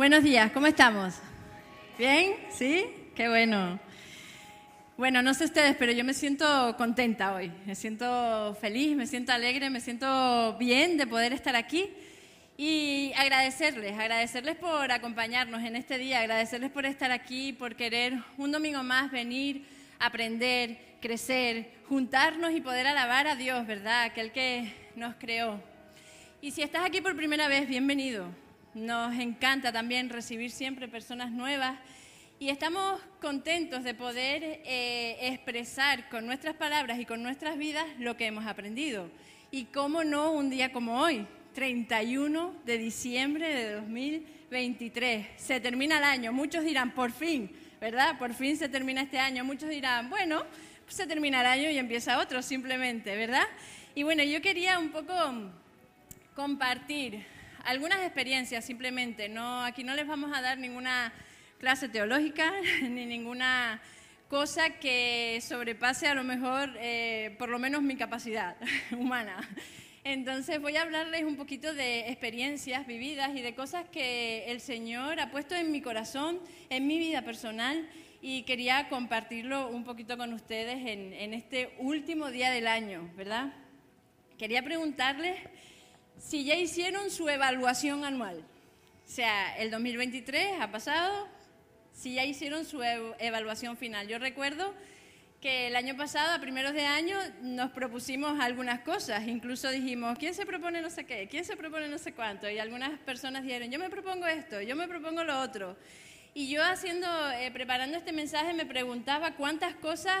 Buenos días, ¿cómo estamos? ¿Bien? ¿Sí? Qué bueno. Bueno, no sé ustedes, pero yo me siento contenta hoy. Me siento feliz, me siento alegre, me siento bien de poder estar aquí y agradecerles, agradecerles por acompañarnos en este día, agradecerles por estar aquí, por querer un domingo más venir, aprender, crecer, juntarnos y poder alabar a Dios, ¿verdad? Aquel que nos creó. Y si estás aquí por primera vez, bienvenido. Nos encanta también recibir siempre personas nuevas y estamos contentos de poder eh, expresar con nuestras palabras y con nuestras vidas lo que hemos aprendido. Y cómo no un día como hoy, 31 de diciembre de 2023. Se termina el año. Muchos dirán, por fin, ¿verdad? Por fin se termina este año. Muchos dirán, bueno, se termina el año y empieza otro simplemente, ¿verdad? Y bueno, yo quería un poco compartir algunas experiencias simplemente. No, aquí no les vamos a dar ninguna clase teológica ni ninguna cosa que sobrepase a lo mejor, eh, por lo menos mi capacidad humana. Entonces voy a hablarles un poquito de experiencias vividas y de cosas que el Señor ha puesto en mi corazón, en mi vida personal y quería compartirlo un poquito con ustedes en, en este último día del año, ¿verdad? Quería preguntarles si ya hicieron su evaluación anual. O sea, el 2023 ha pasado, si ya hicieron su evaluación final. Yo recuerdo que el año pasado, a primeros de año, nos propusimos algunas cosas. Incluso dijimos, ¿quién se propone no sé qué? ¿Quién se propone no sé cuánto? Y algunas personas dijeron, yo me propongo esto, yo me propongo lo otro. Y yo haciendo, eh, preparando este mensaje me preguntaba cuántas cosas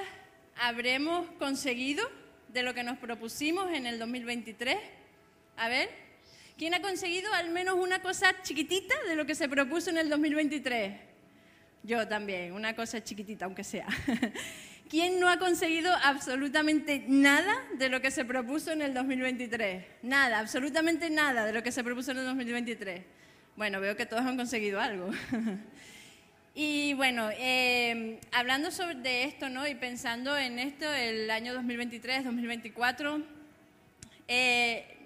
habremos conseguido de lo que nos propusimos en el 2023. A ver, ¿quién ha conseguido al menos una cosa chiquitita de lo que se propuso en el 2023? Yo también, una cosa chiquitita, aunque sea. ¿Quién no ha conseguido absolutamente nada de lo que se propuso en el 2023? Nada, absolutamente nada de lo que se propuso en el 2023. Bueno, veo que todos han conseguido algo. y bueno, eh, hablando sobre de esto, ¿no? Y pensando en esto, el año 2023, 2024, eh,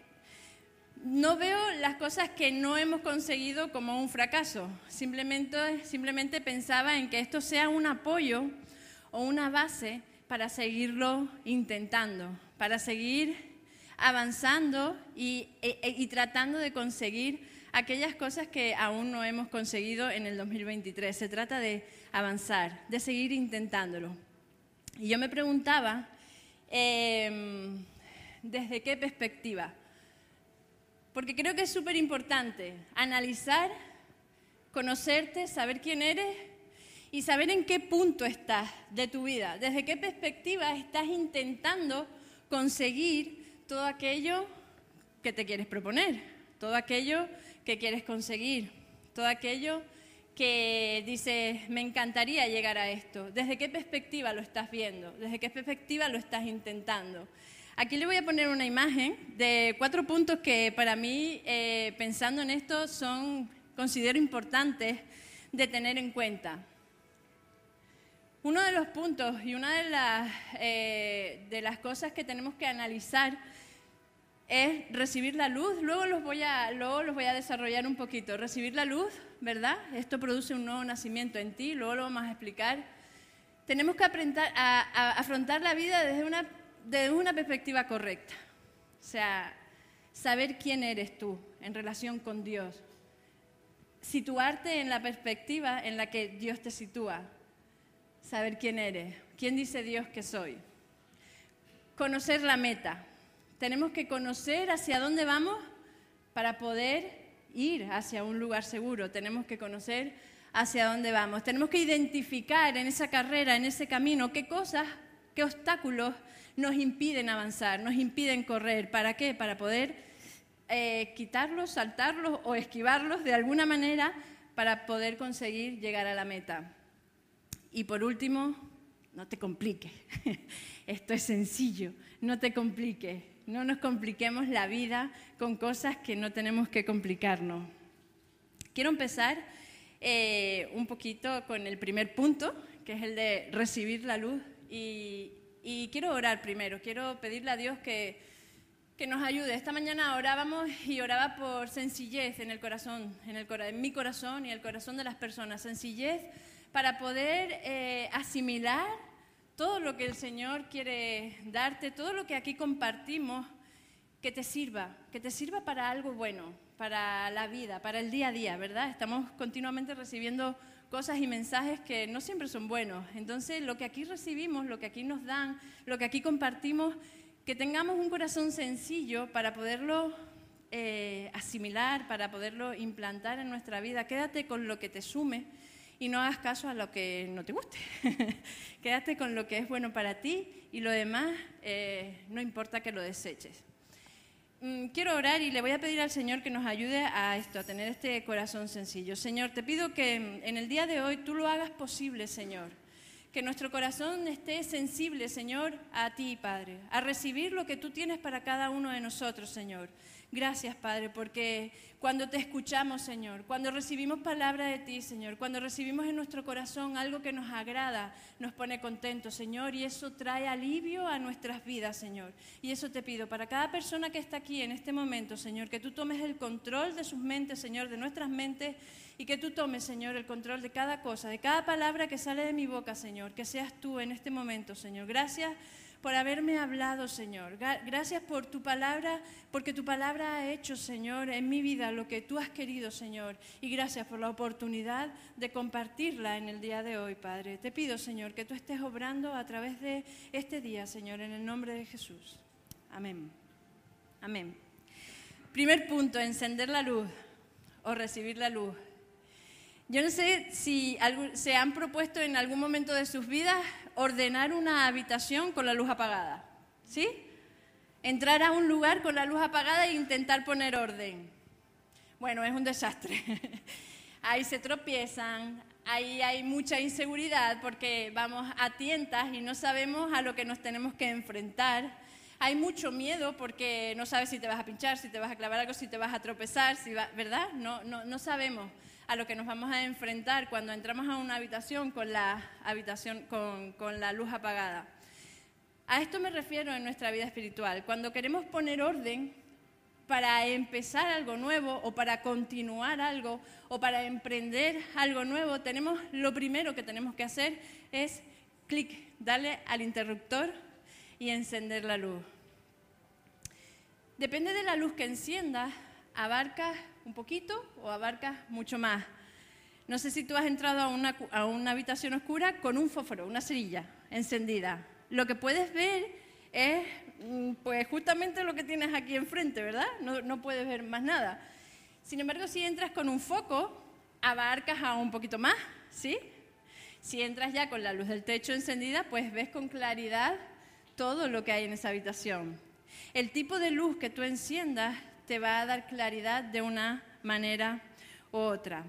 no veo las cosas que no hemos conseguido como un fracaso. Simplemente, simplemente pensaba en que esto sea un apoyo o una base para seguirlo intentando, para seguir avanzando y, e, e, tratando de conseguir aquellas cosas que aún no hemos conseguido en el 2023. Se trata de avanzar, de seguir intentándolo. Y yo me preguntaba, eh, ¿desde qué perspectiva? Porque creo que es súper importante analizar, conocerte, saber quién eres y saber en qué punto estás de tu vida, desde qué perspectiva estás intentando conseguir todo aquello que te quieres proponer, todo aquello que quieres conseguir, todo aquello que dices, me encantaría llegar a esto, desde qué perspectiva lo estás viendo, desde qué perspectiva lo estás intentando. Aquí le voy a poner una imagen de cuatro puntos que para mí, eh, pensando en esto, son, considero importantes de tener en cuenta. Uno de los puntos y una de las, eh, de las cosas que tenemos que analizar es recibir la luz. Luego los, voy a, luego los voy a desarrollar un poquito. Recibir la luz, ¿verdad? Esto produce un nuevo nacimiento en ti, luego lo vamos a explicar. Tenemos que aprender a afrontar la vida desde una desde una perspectiva correcta. O sea, saber quién eres tú en relación con Dios. Situarte en la perspectiva en la que Dios te sitúa. Saber quién eres. ¿Quién dice Dios que soy? Conocer la meta. Tenemos que conocer hacia dónde vamos para poder ir hacia un lugar seguro. Tenemos que conocer hacia dónde vamos. Tenemos que identificar en esa carrera, en ese camino, qué cosas, qué obstáculos nos impiden avanzar, nos impiden correr. ¿Para qué? Para poder eh, quitarlos, saltarlos o esquivarlos de alguna manera para poder conseguir llegar a la meta. Y por último, no te compliques. Esto es sencillo, no te compliques. No nos compliquemos la vida con cosas que no tenemos que complicarnos. Quiero empezar eh, un poquito con el primer punto, que es el de recibir la luz y, y quiero orar primero, quiero pedirle a Dios que, que nos ayude. Esta mañana orábamos y oraba por sencillez en el corazón, en, el, en mi corazón y el corazón de las personas. Sencillez para poder eh, asimilar todo lo que el Señor quiere darte, todo lo que aquí compartimos, que te sirva, que te sirva para algo bueno, para la vida, para el día a día, ¿verdad? Estamos continuamente recibiendo cosas y mensajes que no siempre son buenos. Entonces, lo que aquí recibimos, lo que aquí nos dan, lo que aquí compartimos, que tengamos un corazón sencillo para poderlo eh, asimilar, para poderlo implantar en nuestra vida. Quédate con lo que te sume y no hagas caso a lo que no te guste. Quédate con lo que es bueno para ti y lo demás eh, no importa que lo deseches. Mm, quiero orar y le voy a pedir al Señor que nos ayude a esto, a tener este corazón sencillo. Señor, te pido que en el día de hoy tú lo hagas posible, Señor que nuestro corazón esté sensible, Señor, a ti, Padre, a recibir lo que tú tienes para cada uno de nosotros, Señor. Gracias, Padre, porque cuando te escuchamos, Señor, cuando recibimos palabra de ti, Señor, cuando recibimos en nuestro corazón algo que nos agrada, nos pone contentos, Señor, y eso trae alivio a nuestras vidas, Señor. Y eso te pido para cada persona que está aquí en este momento, Señor, que tú tomes el control de sus mentes, Señor, de nuestras mentes, y que tú tomes, Señor, el control de cada cosa, de cada palabra que sale de mi boca, Señor, que seas tú en este momento, Señor. Gracias por haberme hablado, Señor. Gracias por tu palabra, porque tu palabra ha hecho, Señor, en mi vida lo que tú has querido, Señor. Y gracias por la oportunidad de compartirla en el día de hoy, Padre. Te pido, Señor, que tú estés obrando a través de este día, Señor, en el nombre de Jesús. Amén. Amén. Primer punto, encender la luz o recibir la luz. Yo no sé si se han propuesto en algún momento de sus vidas ordenar una habitación con la luz apagada. ¿Sí? Entrar a un lugar con la luz apagada e intentar poner orden. Bueno, es un desastre. ahí se tropiezan, ahí hay mucha inseguridad porque vamos a tientas y no sabemos a lo que nos tenemos que enfrentar. Hay mucho miedo porque no sabes si te vas a pinchar, si te vas a clavar algo, si te vas a tropezar, si ¿verdad? No, no, no sabemos a lo que nos vamos a enfrentar cuando entramos a una habitación con la, habitación, con, con la luz apagada. A esto me refiero en nuestra vida espiritual. Cuando queremos poner orden para empezar algo nuevo o para continuar algo o para emprender algo nuevo, tenemos lo primero que tenemos que hacer es clic, darle al interruptor y encender la luz. Depende de la luz que enciendas, abarca un poquito o abarcas mucho más. No sé si tú has entrado a una, a una habitación oscura con un fósforo, una cerilla encendida. Lo que puedes ver es mm, pues justamente lo que tienes aquí enfrente, ¿verdad? No, no, puedes ver más nada. Sin embargo, si entras con un foco, abarcas a un poquito más, ¿sí? Si entras ya con la luz del techo encendida, pues ves con claridad todo lo que hay en esa habitación. El tipo de luz que tú enciendas te va a dar claridad de una manera u otra.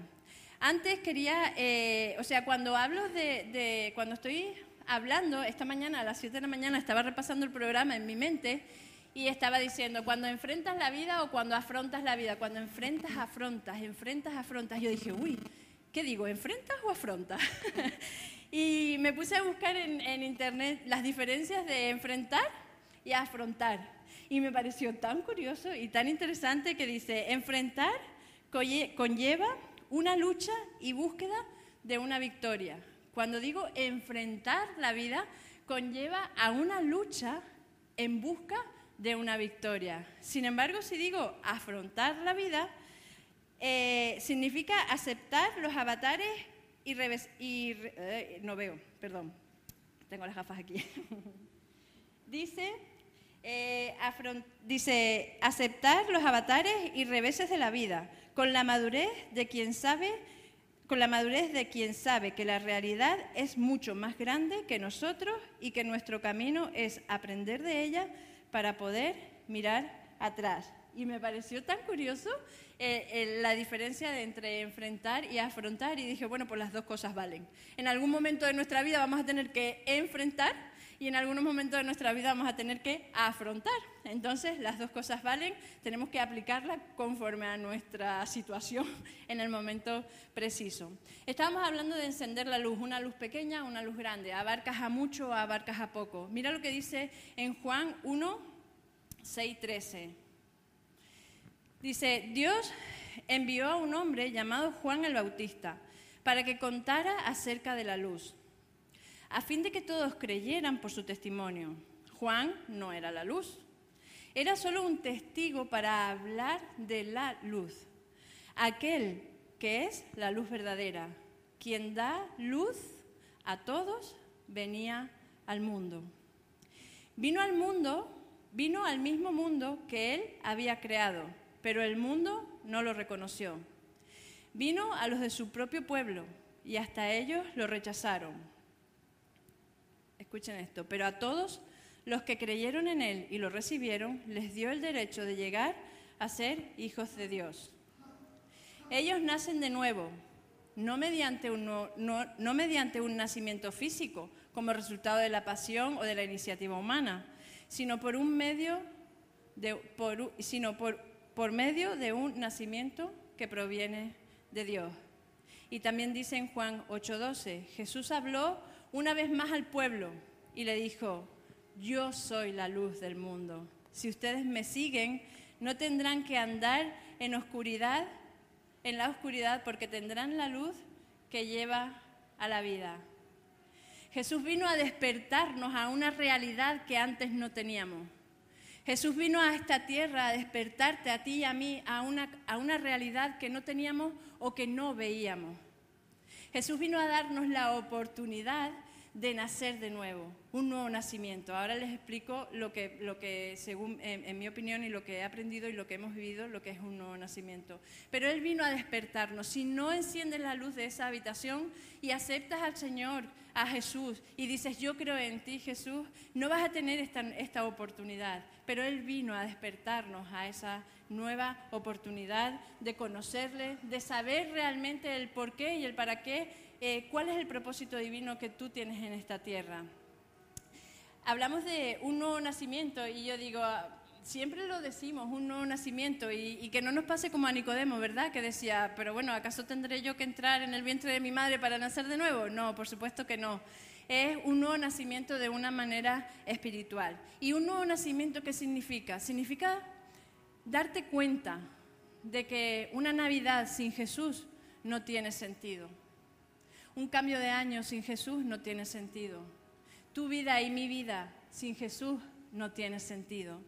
Antes quería, eh, o sea, cuando hablo de, cuando estoy hablando, esta mañana a las 7 de la mañana estaba repasando el programa en mi mente y estaba diciendo, cuando enfrentas la vida o cuando afrontas la vida, cuando enfrentas, afrontas, enfrentas, afrontas. Yo dije, uy, ¿qué digo? ¿Enfrentas o afrontas? y me puse a buscar en, en internet las diferencias de enfrentar y afrontar. Y me pareció tan curioso y tan interesante que dice, enfrentar conlleva una lucha y búsqueda de una victoria. Cuando digo enfrentar la vida, conlleva a una lucha en busca de una victoria. Sin embargo, si digo afrontar la vida, eh, significa aceptar los avatares y, y eh, no veo, perdón, tengo las gafas aquí. Dice eh, dice, aceptar los avatares y reveses de la vida, con la madurez de quien sabe, con la madurez de quien sabe que la realidad es mucho más grande que nosotros y que nuestro camino es aprender de ella para poder mirar atrás. Y me pareció tan curioso eh, la diferencia entre enfrentar y afrontar y dije, bueno, pues las dos cosas valen. En algún momento de nuestra vida vamos a tener que enfrentar y en algunos momentos de nuestra vida vamos a tener que afrontar. Entonces, las dos cosas valen, tenemos que aplicarlas conforme a nuestra situación en el momento preciso. Estábamos hablando de encender la luz, una luz pequeña, una luz grande, abarcas a mucho o abarcas a poco. Mira lo que dice en Juan 1, 6:13. Dice, Dios envió a un hombre llamado Juan el Bautista para que contara acerca de la luz, a fin de que todos creyeran por su testimonio. Juan no era la luz, era solo un testigo para hablar de la luz, aquel que es la luz verdadera, quien da luz a todos, venía al mundo. Vino al mundo, vino al mismo mundo que él había creado, pero el mundo no lo reconoció. Vino a los de su propio pueblo y hasta ellos lo rechazaron. Escuchen esto, pero a todos los que creyeron en él y lo recibieron, les dio el derecho de llegar a ser hijos de Dios. Ellos nacen de nuevo, no mediante un, no, mediante un nacimiento físico, como resultado de la pasión o de la iniciativa humana, sino por un medio de, sino por, por medio de un nacimiento que proviene de Dios. Y también dice en Juan 8:12, Jesús habló una vez más al pueblo y le dijo, yo soy la luz del mundo. Si ustedes me siguen, no tendrán que andar en oscuridad, en la oscuridad, porque tendrán la luz que lleva a la vida. Jesús vino a despertarnos a una realidad que antes no teníamos. Jesús vino a esta tierra a despertarte a ti y a mí a una, a una realidad que no teníamos o que no veíamos. Jesús vino a darnos la oportunidad de nacer de nuevo, un nuevo nacimiento. Ahora les explico lo que, lo que según en, mi opinión y lo que he aprendido y lo que hemos vivido, lo que es un nuevo nacimiento. Pero Él vino a despertarnos. Si no enciendes la luz de esa habitación y aceptas al Señor, a Jesús, y dices, yo creo en ti, Jesús, no vas a tener esta, esta oportunidad. Pero Él vino a despertarnos a esa nueva oportunidad de conocerle, de saber realmente el por qué y el para qué eh, ¿cuál es el propósito divino que tú tienes en esta tierra? Hablamos de un nuevo nacimiento y yo digo, ah, siempre lo decimos, un nuevo nacimiento, y, que no nos pase como a Nicodemo, ¿verdad? Que decía, pero bueno, ¿acaso tendré yo que entrar en el vientre de mi madre para nacer de nuevo? No, por supuesto que no. Es un nuevo nacimiento de una manera espiritual. ¿Y un nuevo nacimiento qué significa? Significa darte cuenta de que una Navidad sin Jesús no tiene sentido. Un cambio de año sin Jesús no tiene sentido. Tu vida y mi vida sin Jesús no tiene sentido.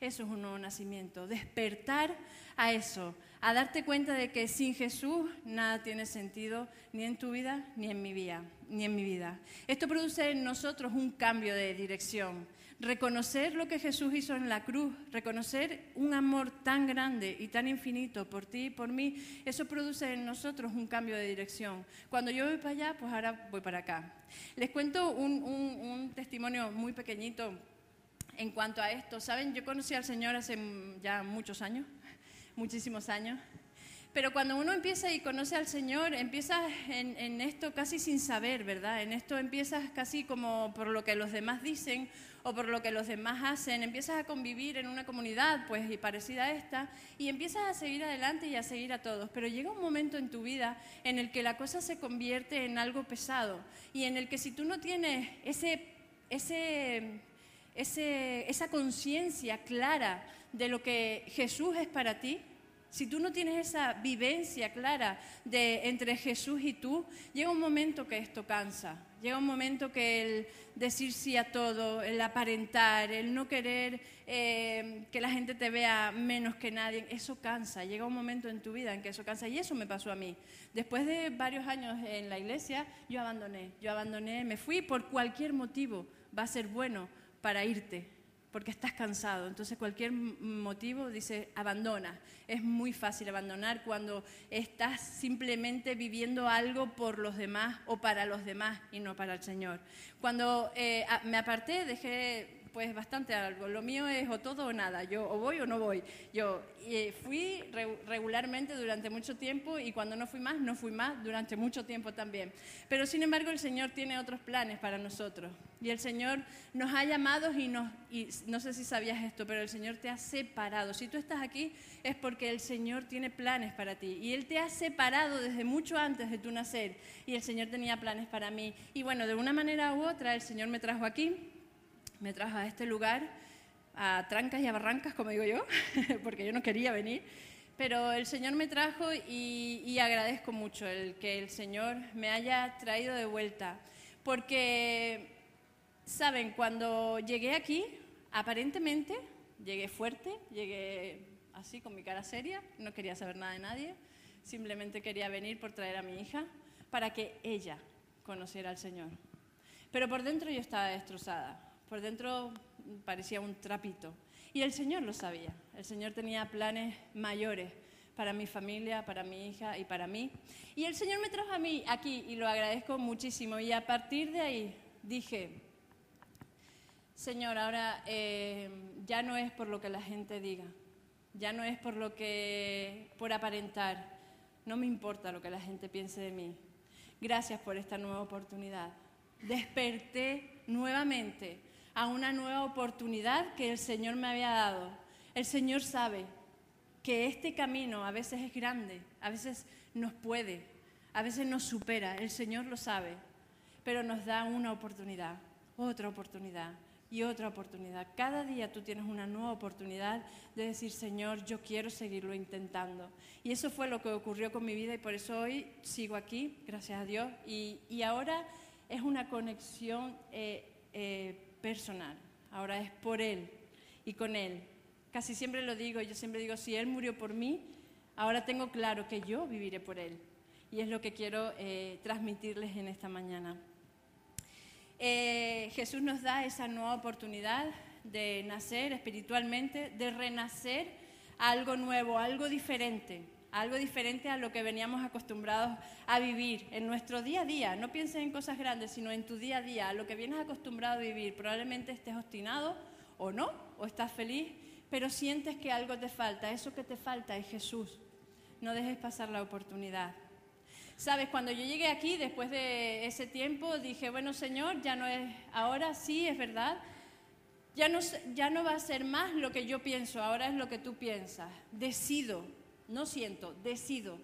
Eso es un nuevo nacimiento. Despertar a eso, a darte cuenta de que sin Jesús nada tiene sentido, ni en tu vida, ni en mi vida. Ni en mi vida. Esto produce en nosotros un cambio de dirección reconocer lo que Jesús hizo en la cruz, reconocer un amor tan grande y tan infinito por ti y por mí, eso produce en nosotros un cambio de dirección. Cuando yo voy para allá, pues ahora voy para acá. Les cuento un, testimonio muy pequeñito en cuanto a esto. Saben, yo conocí al Señor hace ya muchos años, muchísimos años. Pero cuando uno empieza y conoce al Señor, empiezas en, esto casi sin saber, ¿verdad? En esto empiezas casi como por lo que los demás dicen o por lo que los demás hacen, empiezas a convivir en una comunidad pues y parecida a esta y empiezas a seguir adelante y a seguir a todos, pero llega un momento en tu vida en el que la cosa se convierte en algo pesado y en el que si tú no tienes ese, ese, ese esa conciencia clara de lo que Jesús es para ti, si tú no tienes esa vivencia clara de entre Jesús y tú, llega un momento que esto cansa. Llega un momento que el decir sí a todo, el aparentar, el no querer eh, que la gente te vea menos que nadie, eso cansa. Llega un momento en tu vida en que eso cansa. Y eso me pasó a mí. Después de varios años en la iglesia, yo abandoné. Yo abandoné, me fui por cualquier motivo. Va a ser bueno para irte porque estás cansado. Entonces cualquier motivo dice abandona. Es muy fácil abandonar cuando estás simplemente viviendo algo por los demás o para los demás y no para el Señor. Cuando eh, me aparté, dejé pues bastante algo. Lo mío es o todo o nada. Yo o voy o no voy. Yo fui regularmente durante mucho tiempo y cuando no fui más, no fui más durante mucho tiempo también. Pero sin embargo el Señor tiene otros planes para nosotros. Y el Señor nos ha llamado y, nos, y no sé si sabías esto, pero el Señor te ha separado. Si tú estás aquí es porque el Señor tiene planes para ti. Y Él te ha separado desde mucho antes de tu nacer. Y el Señor tenía planes para mí. Y bueno, de una manera u otra el Señor me trajo aquí me trajo a este lugar, a trancas y a barrancas, como digo yo, porque yo no quería venir, pero el Señor me trajo y, agradezco mucho el que el Señor me haya traído de vuelta, porque, saben, cuando llegué aquí, aparentemente llegué fuerte, llegué así con mi cara seria, no quería saber nada de nadie, simplemente quería venir por traer a mi hija para que ella conociera al Señor. Pero por dentro yo estaba destrozada, por dentro parecía un trapito. Y el Señor lo sabía, el Señor tenía planes mayores para mi familia, para mi hija y para mí. Y el Señor me trajo a mí aquí y lo agradezco muchísimo. Y a partir de ahí dije, Señor, ahora eh, ya no es por lo que la gente diga, ya no es por lo que, por aparentar, no me importa lo que la gente piense de mí. Gracias por esta nueva oportunidad. Desperté nuevamente a una nueva oportunidad que el Señor me había dado. El Señor sabe que este camino a veces es grande, a veces nos puede, a veces nos supera. El Señor lo sabe, pero nos da una oportunidad, otra oportunidad y otra oportunidad. Cada día tú tienes una nueva oportunidad de decir, Señor, yo quiero seguirlo intentando. Y eso fue lo que ocurrió con mi vida y por eso hoy sigo aquí, gracias a Dios. Y, y ahora es una conexión eh, eh, personal, ahora es por Él y con Él. Casi siempre lo digo, yo siempre digo, si Él murió por mí, ahora tengo claro que yo viviré por Él. Y es lo que quiero eh, transmitirles en esta mañana. Eh, Jesús nos da esa nueva oportunidad de nacer espiritualmente, de renacer a algo nuevo, algo diferente, algo diferente a lo que veníamos acostumbrados a vivir en nuestro día a día. No pienses en cosas grandes, sino en tu día a día, a lo que vienes acostumbrado a vivir. Probablemente estés obstinado o no, o estás feliz, pero sientes que algo te falta. Eso que te falta es Jesús. No dejes pasar la oportunidad. Sabes, cuando yo llegué aquí, después de ese tiempo, dije, bueno, Señor, ya no es, ahora sí, es verdad, ya no, ya no va a ser más lo que yo pienso, ahora es lo que tú piensas. Decido, no siento, decido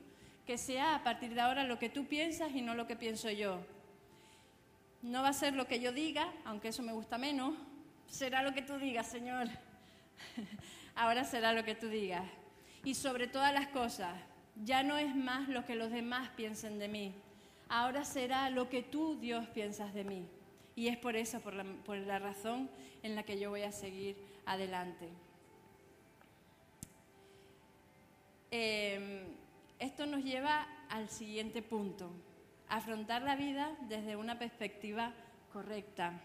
que sea a partir de ahora lo que tú piensas y no lo que pienso yo. No va a ser lo que yo diga, aunque eso me gusta menos, será lo que tú digas, Señor. ahora será lo que tú digas. Y sobre todas las cosas, ya no es más lo que los demás piensen de mí. Ahora será lo que tú, Dios, piensas de mí. Y es por eso, por la, razón en la que yo voy a seguir adelante. Em, esto nos lleva al siguiente punto, afrontar la vida desde una perspectiva correcta.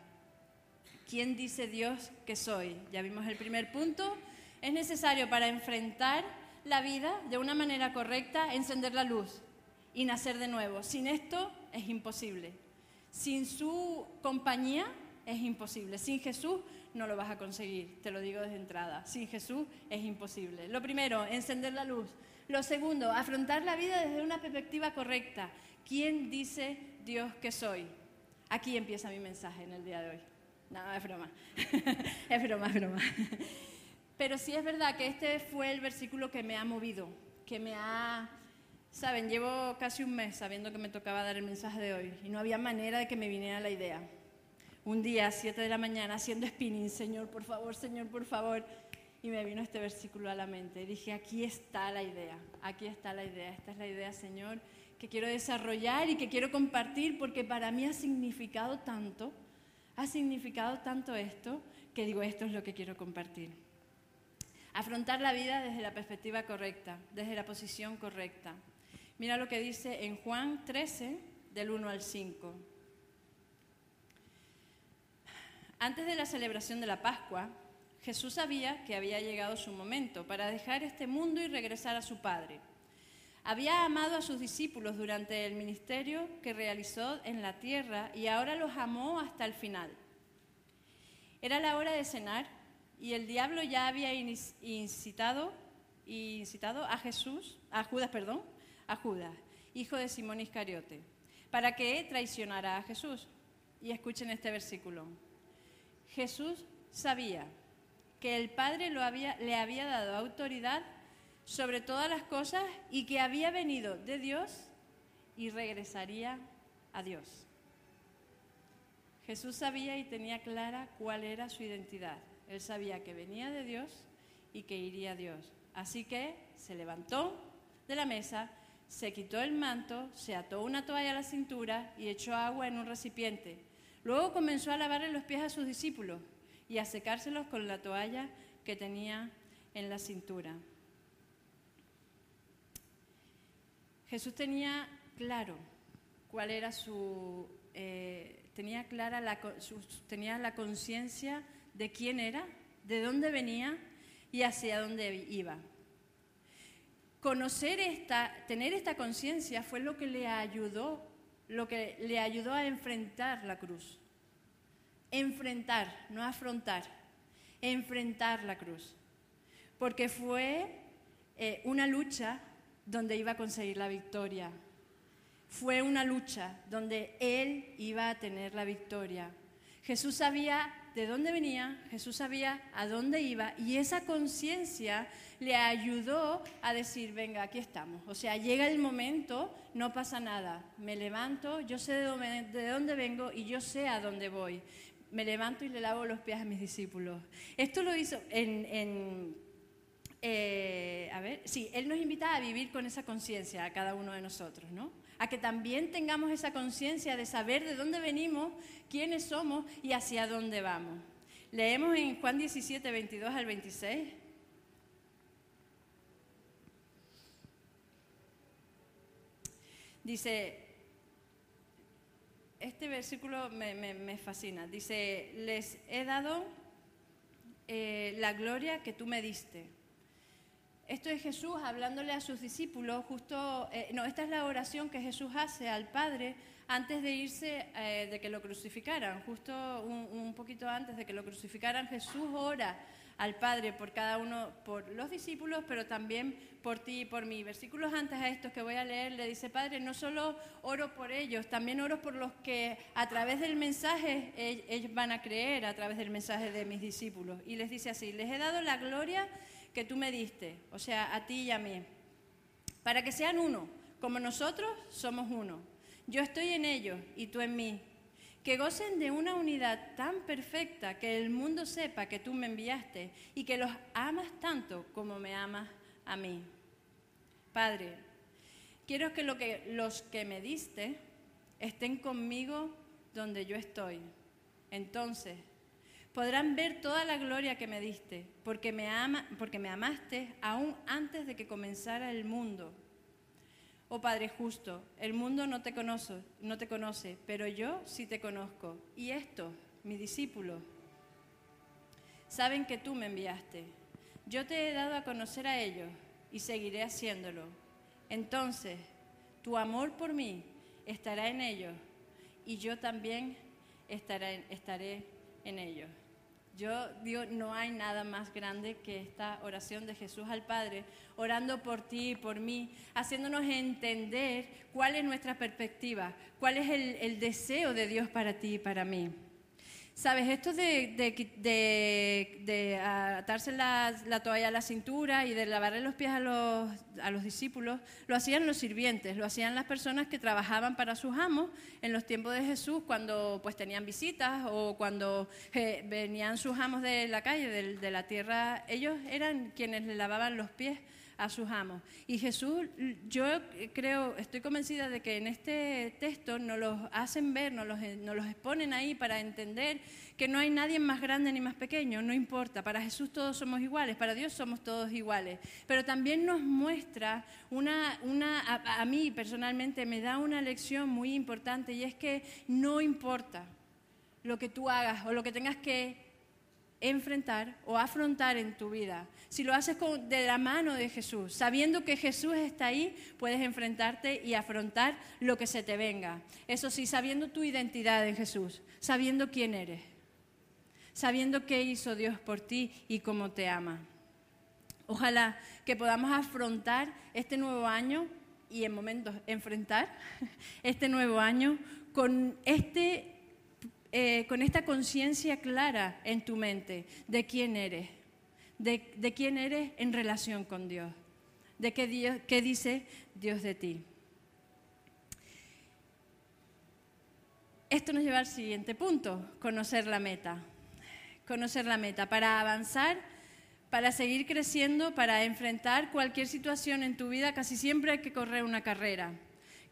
¿Quién dice Dios que soy? Ya vimos el primer punto. Es necesario para enfrentar la vida de una manera correcta, encender la luz y nacer de nuevo. Sin esto es imposible. Sin su compañía es imposible. Sin Jesús no lo vas a conseguir, te lo digo desde entrada. Sin Jesús es imposible. Lo primero, encender la luz. Lo segundo, afrontar la vida desde una perspectiva correcta. ¿Quién dice Dios que soy? Aquí empieza mi mensaje en el día de hoy. No, es broma. es broma, es broma. Pero sí es verdad que este fue el versículo que me ha movido, que me ha... Saben, llevo casi un mes sabiendo que me tocaba dar el mensaje de hoy y no había manera de que me viniera la idea. Un día, a 7 de la mañana, haciendo spinning, Señor, por favor, Señor, por favor. Y me vino este versículo a la mente. dije, aquí está la idea, aquí está la idea, esta es la idea, Señor, que quiero desarrollar y que quiero compartir porque para mí ha significado tanto, ha significado tanto esto, que digo, esto es lo que quiero compartir. Afrontar la vida desde la perspectiva correcta, desde la posición correcta. Mira lo que dice en Juan 13, del 1 al 5. Antes de la celebración de la Pascua, Jesús sabía que había llegado su momento para dejar este mundo y regresar a su Padre. Había amado a sus discípulos durante el ministerio que realizó en la tierra y ahora los amó hasta el final. Era la hora de cenar y el diablo ya había incitado, a Jesús, a Judas, perdón, a Judas, hijo de Simón Iscariote, para que traicionara a Jesús. Y escuchen este versículo. Jesús sabía que el Padre le había dado autoridad sobre todas las cosas y que había venido de Dios y regresaría a Dios. Jesús sabía y tenía clara cuál era su identidad Él sabía que venía de Dios y que iría a Dios. Así que se levantó de la mesa, se quitó el manto, se ató una toalla a la cintura y echó agua en un recipiente. Luego comenzó a lavarle los pies a sus discípulos y a secárselos con la toalla que tenía en la cintura. Jesús tenía claro cuál era su, eh, tenía clara la, tenía la conciencia de quién era, de dónde venía y hacia dónde iba. Conocer esta, tener esta conciencia fue lo que le ayudó, lo que le ayudó a enfrentar la cruz. Enfrentar, no afrontar, enfrentar la cruz. Porque fue eh, una lucha donde iba a conseguir la victoria. Fue una lucha donde él iba a tener la victoria. Jesús sabía de dónde venía, Jesús sabía a dónde iba y esa conciencia le ayudó a decir, venga, aquí estamos. O sea, llega el momento, no pasa nada, me levanto, yo sé de dónde, vengo y yo sé a dónde voy. Me levanto y le lavo los pies a mis discípulos. Esto lo hizo en, eh, a ver, sí, Él nos invita a vivir con esa conciencia a cada uno de nosotros, ¿no? A que también tengamos esa conciencia de saber de dónde venimos, quiénes somos y hacia dónde vamos. Leemos en Juan 17, 22 al 26. Dice, este versículo me, fascina. Dice, les he dado eh, la gloria que tú me diste. Esto es Jesús hablándole a sus discípulos, justo, eh, no, esta es la oración que Jesús hace al Padre antes de irse, eh, de que lo crucificaran, justo un, poquito antes de que lo crucificaran, Jesús ora al Padre por cada uno, por los discípulos, pero también por ti y por mí. Versículos antes a estos que voy a leer, le dice, Padre, no solo oro por ellos, también oro por los que a través del mensaje ellos van a creer, a través del mensaje de mis discípulos. Y les dice así, les he dado la gloria que tú me diste, o sea, a ti y a mí, para que sean uno, como nosotros somos uno. Yo estoy en ellos y tú en mí. Que gocen de una unidad tan perfecta que el mundo sepa que tú me enviaste y que los amas tanto como me amas a mí. Padre, quiero que, lo que los que me diste estén conmigo donde yo estoy. Entonces, podrán ver toda la gloria que me diste, porque me, ama, porque me amaste aún antes de que comenzara el mundo. Oh Padre justo, el mundo no te conoce, no te conoce, pero yo sí te conozco. Y estos, mis discípulos, saben que tú me enviaste. Yo te he dado a conocer a ellos y seguiré haciéndolo. Entonces, tu amor por mí estará en ellos y yo también estaré, en ellos. Yo digo, no hay nada más grande que esta oración de Jesús al Padre, orando por ti y por mí, haciéndonos entender cuál es nuestra perspectiva, cuál es el, el deseo de Dios para ti y para mí. Sabes, esto de, de, atarse la, toalla a la cintura y de lavarle los pies a los, a los, discípulos, lo hacían los sirvientes, lo hacían las personas que trabajaban para sus amos en los tiempos de Jesús, cuando pues tenían visitas o cuando eh, venían sus amos de la calle, de, de la tierra, ellos eran quienes le lavaban los pies a sus amos. Y Jesús, yo creo, estoy convencida de que en este texto nos los hacen ver, nos los, los exponen ahí para entender que no hay nadie más grande ni más pequeño, no importa. Para Jesús todos somos iguales, para Dios somos todos iguales. Pero también nos muestra una, una a, a mí personalmente me da una lección muy importante y es que no importa lo que tú hagas o lo que tengas que enfrentar o afrontar en tu vida. Si lo haces con, de la mano de Jesús, sabiendo que Jesús está ahí, puedes enfrentarte y afrontar lo que se te venga. Eso sí, sabiendo tu identidad en Jesús, sabiendo quién eres, sabiendo qué hizo Dios por ti y cómo te ama. Ojalá que podamos afrontar este nuevo año y en momentos enfrentar este nuevo año con este eh, con esta conciencia clara en tu mente de quién eres, de, quién eres en relación con Dios, de qué, Dios, qué dice Dios de ti. Esto nos lleva al siguiente punto, conocer la meta. conocer la meta, para avanzar, para seguir creciendo, para enfrentar cualquier situación en tu vida, casi siempre hay que correr una carrera.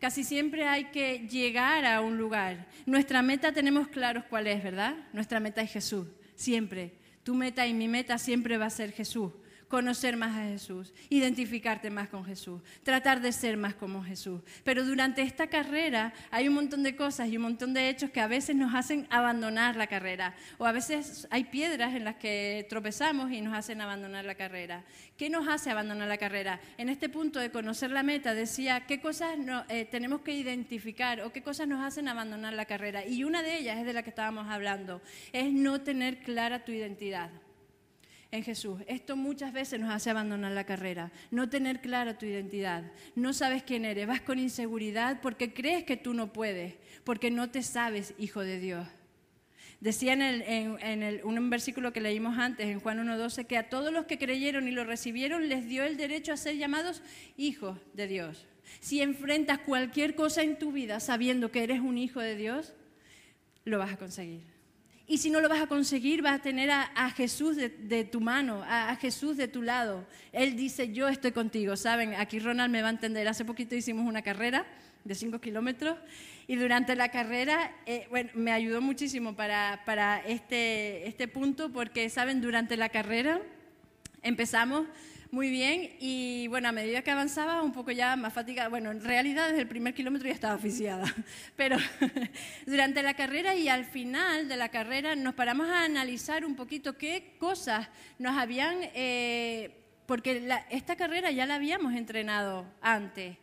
Casi siempre hay que llegar a un lugar. Nuestra meta tenemos claros cuál es, ¿verdad? Nuestra meta es Jesús, siempre. Tu meta y mi meta siempre va a ser Jesús conocer más a Jesús, identificarte más con Jesús, tratar de ser más como Jesús. Pero durante esta carrera hay un montón de cosas y un montón de hechos que a veces nos hacen abandonar la carrera. O a veces hay piedras en las que tropezamos y nos hacen abandonar la carrera. ¿Qué nos hace abandonar la carrera? En este punto de conocer la meta decía qué cosas eh, tenemos que identificar o qué cosas nos hacen abandonar la carrera. Y una de ellas es de la que estábamos hablando, es no tener clara tu identidad en Jesús. Esto muchas veces nos hace abandonar la carrera, no tener clara tu identidad, no sabes quién eres, vas con inseguridad porque crees que tú no puedes, porque no te sabes hijo de Dios. Decía en, un versículo que leímos antes, en Juan 1.12, que a todos los que creyeron y lo recibieron les dio el derecho a ser llamados hijos de Dios. Si enfrentas cualquier cosa en tu vida sabiendo que eres un hijo de Dios, lo vas a conseguir. Y si no lo vas a conseguir, vas a tener a, Jesús de, tu mano, a, Jesús de tu lado. Él dice, yo estoy contigo. Saben, aquí Ronald me va a entender. Hace poquito hicimos una carrera de 5 kilómetros y durante la carrera, eh, bueno, me ayudó muchísimo para, para este, este punto porque, saben, durante la carrera empezamos muy bien y bueno, a medida que avanzaba un poco ya más fatigada, bueno, en realidad desde el primer kilómetro ya estaba oficiada, pero durante la carrera y al final de la carrera nos paramos a analizar un poquito qué cosas nos habían, eh, porque esta carrera ya la habíamos entrenado antes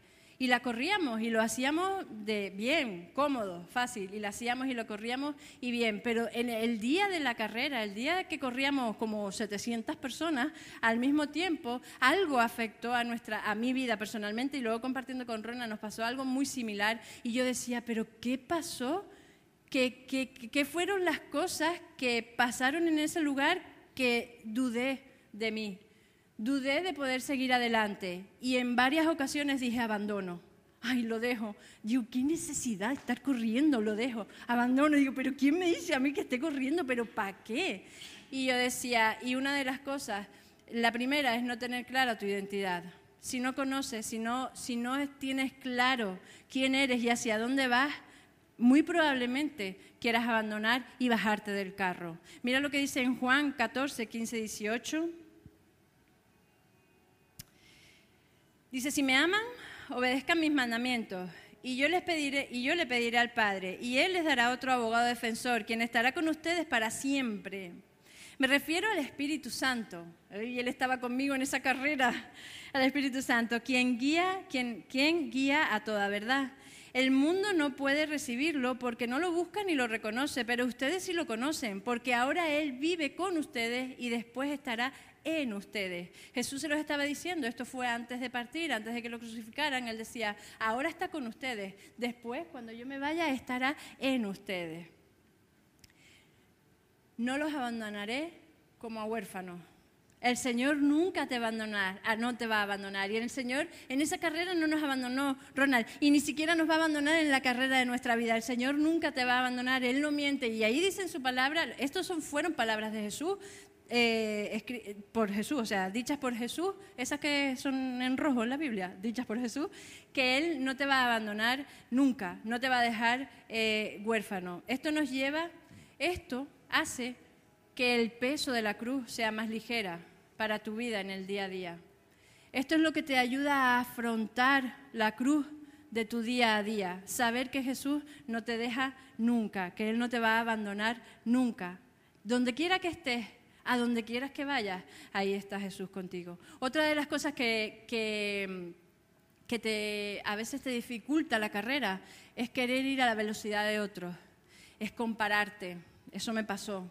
y la corríamos y lo hacíamos de bien, cómodo, fácil, y la hacíamos y lo corríamos y bien, pero en el día de la carrera, el día que corríamos como 700 personas al mismo tiempo, algo afectó a nuestra a mi vida personalmente y luego compartiendo con Rona nos pasó algo muy similar y yo decía, pero ¿qué pasó? ¿Qué, qué, qué fueron las cosas que pasaron en ese lugar que dudé de mí? Dudé de poder seguir adelante y en varias ocasiones dije abandono. Ay, lo dejo. Digo, ¿qué necesidad estar corriendo? Lo dejo. Abandono. Digo, pero ¿quién me dice a mí que esté corriendo? ¿Pero para qué? Y yo decía, y una de las cosas, la primera es no tener clara tu identidad. Si no conoces, si no, si no tienes claro quién eres y hacia dónde vas, muy probablemente quieras abandonar y bajarte del carro. Mira lo que dice en Juan 14, 15, 18. Dice, si me aman, obedezcan mis mandamientos. Y yo les pediré, y yo le pediré al Padre, y Él les dará otro abogado defensor, quien estará con ustedes para siempre. Me refiero al Espíritu Santo. Y Él estaba conmigo en esa carrera, al Espíritu Santo, quien guía, quien, quien guía a toda verdad. El mundo no puede recibirlo porque no lo busca ni lo reconoce, pero ustedes sí lo conocen, porque ahora Él vive con ustedes y después estará en ustedes. Jesús se los estaba diciendo, esto fue antes de partir, antes de que lo crucificaran, él decía, ahora está con ustedes, después cuando yo me vaya estará en ustedes. No los abandonaré como a huérfanos. El Señor nunca te, abandonar, ah, no te va a abandonar. Y el Señor en esa carrera no nos abandonó, Ronald, y ni siquiera nos va a abandonar en la carrera de nuestra vida. El Señor nunca te va a abandonar, Él no miente. Y ahí dice en su palabra, estos son, fueron palabras de Jesús, eh, por Jesús, o sea, dichas por Jesús, esas que son en rojo en la Biblia, dichas por Jesús, que Él no te va a abandonar nunca, no te va a dejar eh, huérfano. Esto nos lleva, esto hace que el peso de la cruz sea más ligera para tu vida en el día a día. Esto es lo que te ayuda a afrontar la cruz de tu día a día, saber que Jesús no te deja nunca, que Él no te va a abandonar nunca. Donde quiera que estés, a donde quieras que vayas, ahí está Jesús contigo. Otra de las cosas que, que, te, a veces te dificulta la carrera es querer ir a la velocidad de otros, es compararte. Eso me pasó.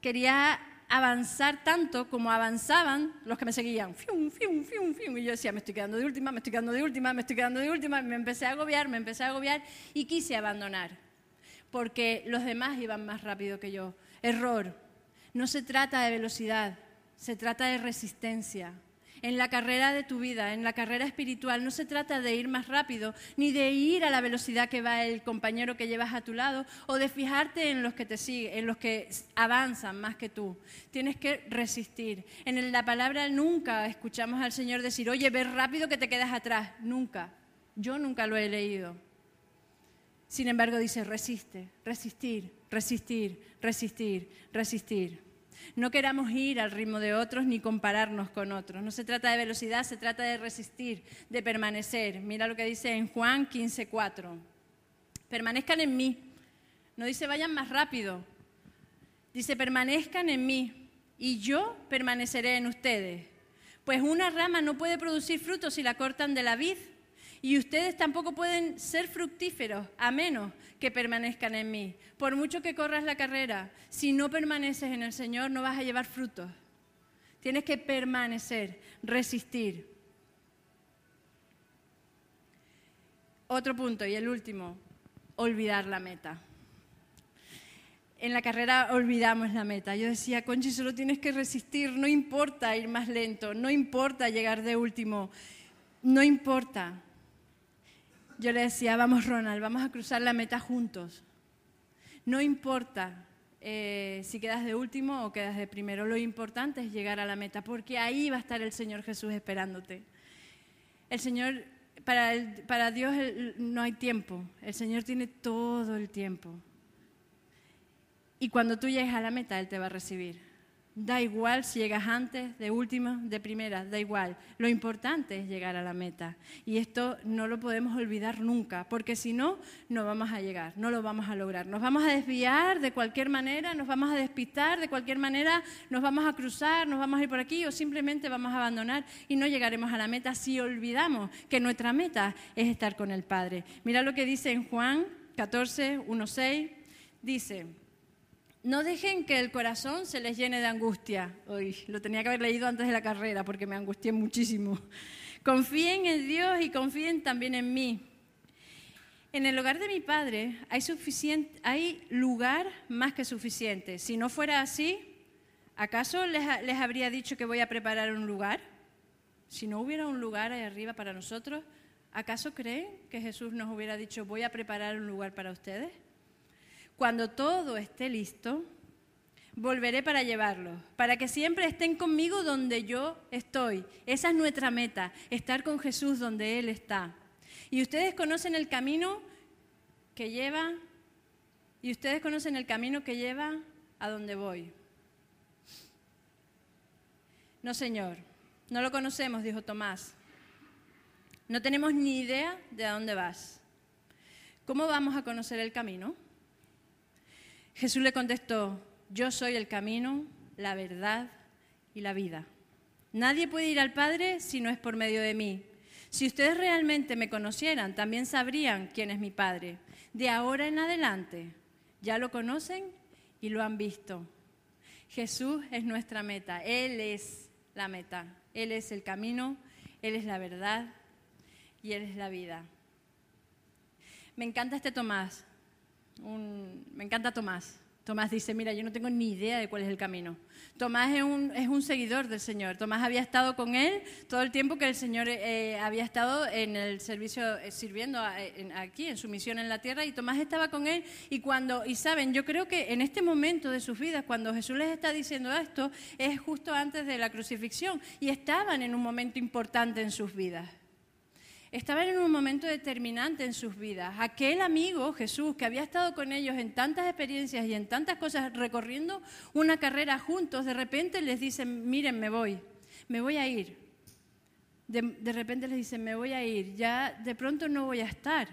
Quería avanzar tanto como avanzaban los que me seguían. y yo decía, me estoy quedando de última, me estoy quedando de última, me estoy quedando de última. Me empecé a agobiar, me empecé a agobiar y quise abandonar. Porque los demás iban más rápido que yo. Error. No se trata de velocidad, se trata de resistencia. en la carrera de tu vida, en la carrera espiritual. No se trata de ir más rápido, ni de ir a la velocidad que va el compañero que llevas a tu lado, o de fijarte en los que te siguen, en los que avanzan más que tú. Tienes que resistir. En la palabra nunca escuchamos al Señor decir, oye, ve rápido que te quedas atrás. Nunca. Yo nunca lo he leído. Sin embargo, dice, resiste, resistir, resistir, resistir, resistir. No queramos ir al ritmo de otros ni compararnos con otros. No se trata de velocidad, se trata de resistir, de permanecer. Mira lo que dice en Juan 15:4. Permanezcan en mí. No dice vayan más rápido. Dice permanezcan en mí y yo permaneceré en ustedes. Pues una rama no puede producir frutos si la cortan de la vid y ustedes tampoco pueden ser fructíferos a menos que permanezcan en mí. Por mucho que corras la carrera, si no permaneces en el Señor no vas a llevar frutos. Tienes que permanecer, resistir. Otro punto y el último, olvidar la meta. En la carrera olvidamos la meta. Yo decía, Conchi, solo tienes que resistir, no importa ir más lento, no importa llegar de último, no importa yo le decía, vamos Ronald, vamos a cruzar la meta juntos. No importa eh, si quedas de último o quedas de primero, lo importante es llegar a la meta, porque ahí va a estar el Señor Jesús esperándote. El Señor, para, para Dios no hay tiempo, el Señor tiene todo el tiempo. Y cuando tú llegues a la meta, Él te va a recibir. Da igual si llegas antes, de última, de primera, da igual. Lo importante es llegar a la meta. Y esto no lo podemos olvidar nunca, porque si no, no vamos a llegar, no lo vamos a lograr. Nos vamos a desviar de cualquier manera, nos vamos a despistar de cualquier manera, nos vamos a cruzar, nos vamos a ir por aquí o simplemente vamos a abandonar y no llegaremos a la meta si olvidamos que nuestra meta es estar con el Padre. Mira lo que dice en Juan 14, 1, 6. Dice, no dejen que el corazón se les llene de angustia. Uy, lo tenía que haber leído antes de la carrera porque me angustié muchísimo. Confíen en Dios y confíen también en mí. En el hogar de mi padre hay, hay lugar más que suficiente. Si no fuera así, ¿acaso les, les habría dicho que voy a preparar un lugar? Si no hubiera un lugar ahí arriba para nosotros, ¿acaso creen que Jesús nos hubiera dicho voy a preparar un lugar para ustedes? Cuando todo esté listo, volveré para llevarlos, para que siempre estén conmigo donde yo estoy. Esa es nuestra meta, estar con Jesús donde Él está. Y ustedes conocen el camino que lleva, y ustedes conocen el camino que lleva a donde voy. No, Señor, no lo conocemos, dijo Tomás. No tenemos ni idea de a dónde vas. ¿Cómo vamos a conocer el camino? Jesús le contestó, yo soy el camino, la verdad y la vida. Nadie puede ir al Padre si no es por medio de mí. Si ustedes realmente me conocieran, también sabrían quién es mi Padre. De ahora en adelante, ya lo conocen y lo han visto. Jesús es nuestra meta, Él es la meta, Él es el camino, Él es la verdad y Él es la vida. Me encanta este Tomás, me encanta Tomás. Tomás dice, mira, yo no tengo ni idea de cuál es el camino. Tomás es un, es un seguidor del Señor. Tomás había estado con él todo el tiempo que el Señor eh, había estado en el servicio eh, sirviendo aquí, en su misión en la tierra, y Tomás estaba con él. Y cuando, y saben, yo creo que en este momento de sus vidas, cuando Jesús les está diciendo esto, es justo antes de la crucifixión, y estaban en un momento importante en sus vidas estaban en un momento determinante en sus vidas. Aquel amigo, Jesús, que había estado con ellos en tantas experiencias y en tantas cosas, recorriendo una carrera juntos, de repente les dice, miren, me voy, me voy a ir. De, de repente les dice, me voy a ir, ya de pronto no voy a estar.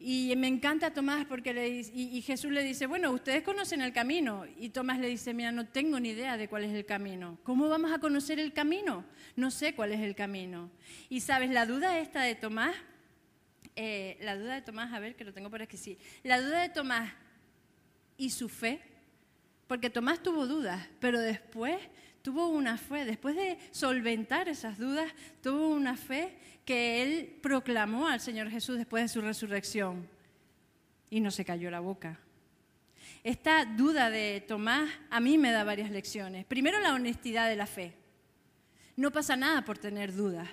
Y me encanta Tomás porque y, Jesús le dice, bueno, ustedes conocen el camino. Y Tomás le dice, mira, no tengo ni idea de cuál es el camino. ¿Cómo vamos a conocer el camino? No sé cuál es el camino. Y sabes, la duda esta de Tomás, eh, la duda de Tomás, a ver, que lo tengo por aquí, sí. La duda de Tomás y su fe, porque Tomás tuvo dudas, pero después tuvo una fe, después de solventar esas dudas, tuvo una fe que él proclamó al Señor Jesús después de su resurrección y no se cayó la boca. Esta duda de Tomás a mí me da varias lecciones. Primero, la honestidad de la fe. No pasa nada por tener dudas.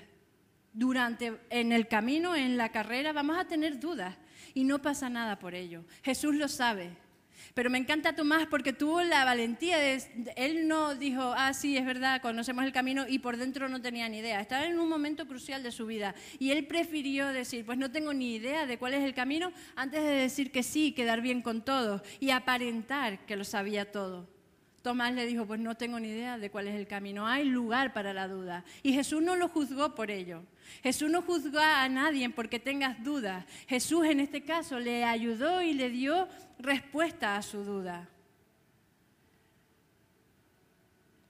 Durante, en el camino, en la carrera, vamos a tener dudas y no pasa nada por ello. Jesús lo sabe. Pero me encanta Tomás porque tuvo la valentía de, él no dijo, ah, sí, es verdad, conocemos el camino y por dentro no tenía ni idea. Estaba en un momento crucial de su vida y él prefirió decir, pues no tengo ni idea de cuál es el camino antes de decir que sí, quedar bien con todos y aparentar que lo sabía todo. Tomás le dijo, pues no tengo ni idea de cuál es el camino, hay lugar para la duda. Y Jesús no lo juzgó por ello. Jesús no juzgó a nadie porque tengas dudas. Jesús en este caso le ayudó y le dio respuesta a su duda.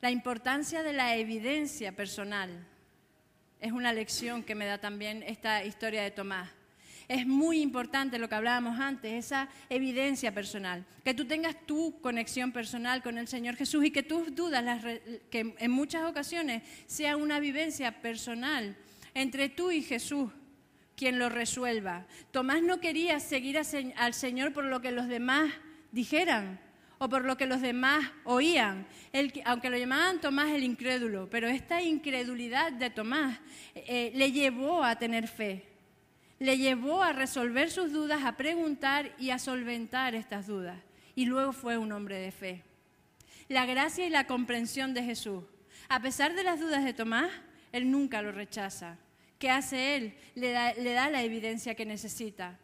La importancia de la evidencia personal es una lección que me da también esta historia de Tomás. Es muy importante lo que hablábamos antes, esa evidencia personal, que tú tengas tu conexión personal con el Señor Jesús y que tus dudas, que en muchas ocasiones sea una vivencia personal entre tú y Jesús quien lo resuelva. Tomás no quería seguir al Señor por lo que los demás dijeran o por lo que los demás oían, aunque lo llamaban Tomás el incrédulo, pero esta incredulidad de Tomás eh, le llevó a tener fe, le llevó a resolver sus dudas, a preguntar y a solventar estas dudas. Y luego fue un hombre de fe. La gracia y la comprensión de Jesús. A pesar de las dudas de Tomás, él nunca lo rechaza. ¿Qué hace él? Le da, la evidencia que necesita.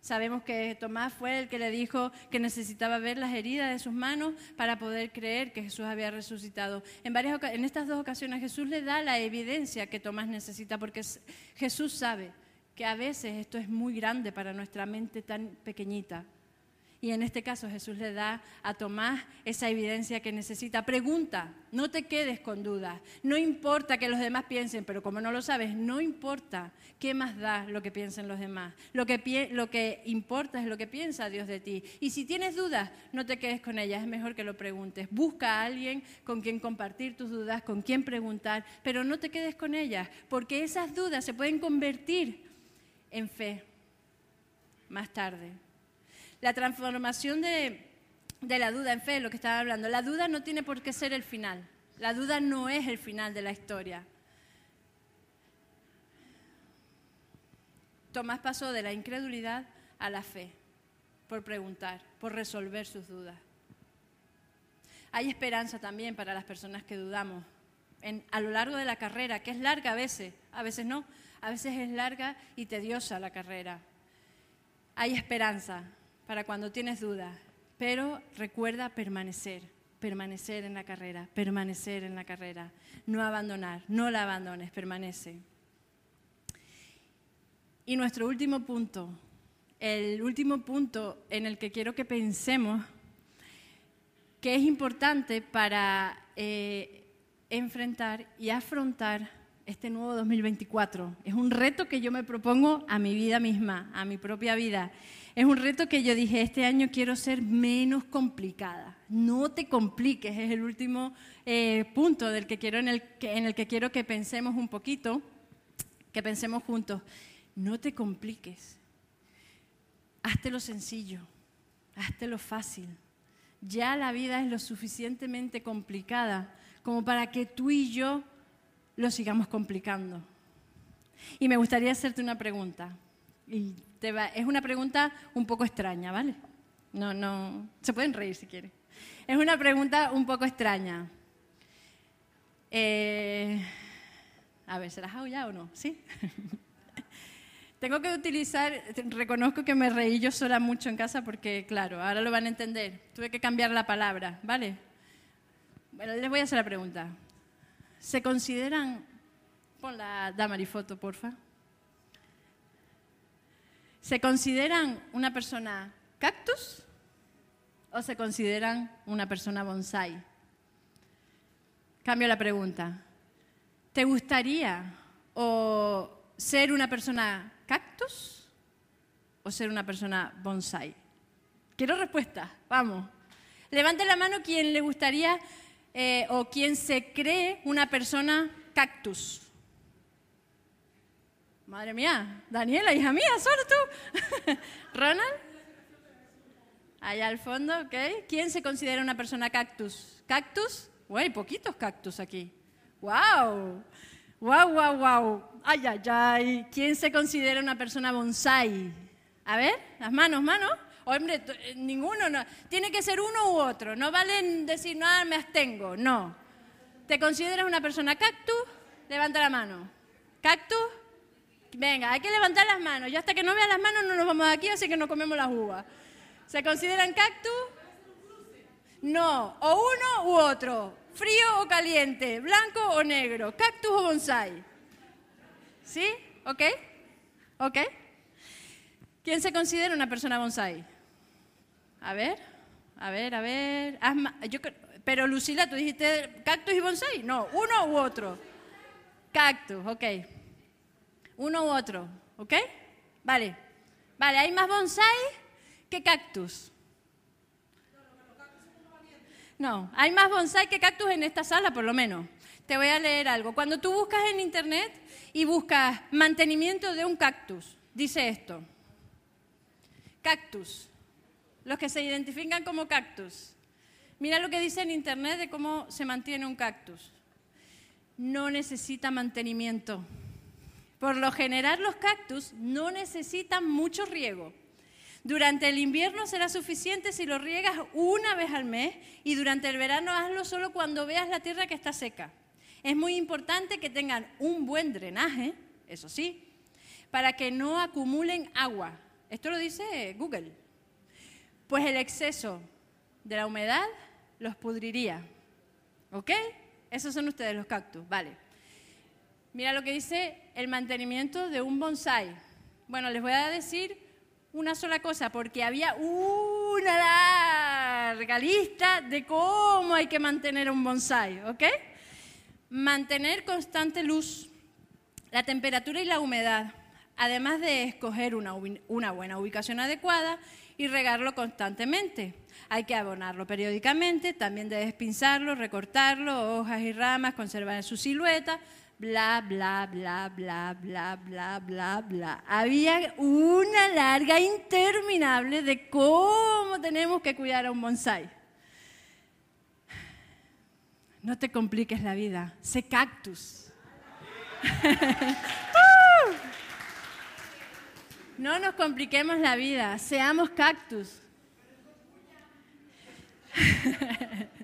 Sabemos que Tomás fue el que le dijo que necesitaba ver las heridas de sus manos para poder creer que Jesús había resucitado. En, varias, en estas dos ocasiones Jesús le da la evidencia que Tomás necesita porque Jesús sabe que a veces esto es muy grande para nuestra mente tan pequeñita. Y en este caso Jesús le da a Tomás esa evidencia que necesita. Pregunta, no te quedes con dudas. No importa que los demás piensen, pero como no lo sabes, no importa qué más da lo que piensen los demás. Lo que, lo que importa es lo que piensa Dios de ti. Y si tienes dudas, no te quedes con ellas, es mejor que lo preguntes. Busca a alguien con quien compartir tus dudas, con quien preguntar, pero no te quedes con ellas, porque esas dudas se pueden convertir en fe más tarde. La transformación de, la duda en fe, lo que estaba hablando. La duda no tiene por qué ser el final. La duda no es el final de la historia. Tomás pasó de la incredulidad a la fe por preguntar, por resolver sus dudas. Hay esperanza también para las personas que dudamos a lo largo de la carrera, que es larga a veces, a veces no, a veces es larga y tediosa la carrera. Hay esperanza, para cuando tienes dudas, pero recuerda permanecer, permanecer en la carrera, permanecer en la carrera, no abandonar, no la abandones, permanece. Y nuestro último punto, el último punto en el que quiero que pensemos, que es importante para eh, enfrentar y afrontar este nuevo 2024. Es un reto que yo me propongo a mi vida misma, a mi propia vida. Es un reto que yo dije, este año quiero ser menos complicada. No te compliques, es el último eh, punto del que quiero, en, el que, quiero que pensemos un poquito, que pensemos juntos. No te compliques. Hazte lo sencillo, hazte lo fácil. Ya la vida es lo suficientemente complicada como para que tú y yo lo sigamos complicando. Y me gustaría hacerte una pregunta. Es una pregunta un poco extraña, ¿vale? No, no, se pueden reír si quieren. Es una pregunta un poco extraña. Eh, a ver, ¿se las hago ya o no? ¿Sí? Tengo que utilizar, reconozco que me reí yo sola mucho en casa porque, claro, ahora lo van a entender. Tuve que cambiar la palabra, ¿vale? Bueno, les voy a hacer la pregunta. ¿Se consideran, pon la damarifoto, porfa. ¿Se consideran una persona cactus o se consideran una persona bonsai? Cambio la pregunta. ¿Te gustaría o ser una persona cactus o ser una persona bonsai? Quiero respuesta, vamos. Levante la mano quien le gustaría eh, o quien se cree una persona cactus. Madre mía, Daniela, hija mía, solo tú. Ronald. Allá al fondo, ¿ok? ¿Quién se considera una persona cactus? ¿Cactus? Hay poquitos cactus aquí. ¡Wow! ¡Wow, wow, wow! ¡Ay, ay, ay! ¿Quién se considera una persona bonsai? A ver, las manos, manos. Hombre, eh, ninguno, no. Tiene que ser uno u otro. No valen decir, no, me abstengo. No. ¿Te consideras una persona cactus? Levanta la mano. ¿Cactus? Venga, hay que levantar las manos. Yo hasta que no vea las manos no nos vamos de aquí, así que no comemos las uvas. ¿Se consideran cactus? No, o uno u otro. Frío o caliente, blanco o negro, cactus o bonsai. ¿Sí? ¿Ok? ¿Ok? ¿Quién se considera una persona bonsai? A ver, a ver, a ver. pero Lucila, tú dijiste cactus y bonsai. No, uno u otro. Cactus, ok. Uno u otro, ¿ok? Vale. Vale, hay más bonsai que cactus. No, hay más bonsai que cactus en esta sala, por lo menos. Te voy a leer algo. Cuando tú buscas en internet y buscas mantenimiento de un cactus, dice esto. Cactus. Los que se identifican como cactus. Mira lo que dice en internet de cómo se mantiene un cactus. No necesita mantenimiento. Por lo general los cactus no necesitan mucho riego. Durante el invierno será suficiente si lo riegas una vez al mes y durante el verano hazlo solo cuando veas la tierra que está seca. Es muy importante que tengan un buen drenaje, eso sí, para que no acumulen agua. Esto lo dice Google. Pues el exceso de la humedad los pudriría. ¿Ok? Esos son ustedes los cactus, vale. Mira lo que dice el mantenimiento de un bonsai. Bueno, les voy a decir una sola cosa, porque había una larga lista de cómo hay que mantener un bonsai, ¿ok? Mantener constante luz, la temperatura y la humedad, además de escoger una, buena ubicación adecuada y regarlo constantemente. Hay que abonarlo periódicamente, también debes pinzarlo, recortarlo, hojas y ramas, conservar su silueta, bla, bla, bla, bla, bla, bla, bla, bla. Había una larga interminable de cómo tenemos que cuidar a un bonsai. No te compliques la vida, sé cactus. no nos compliquemos la vida, seamos cactus.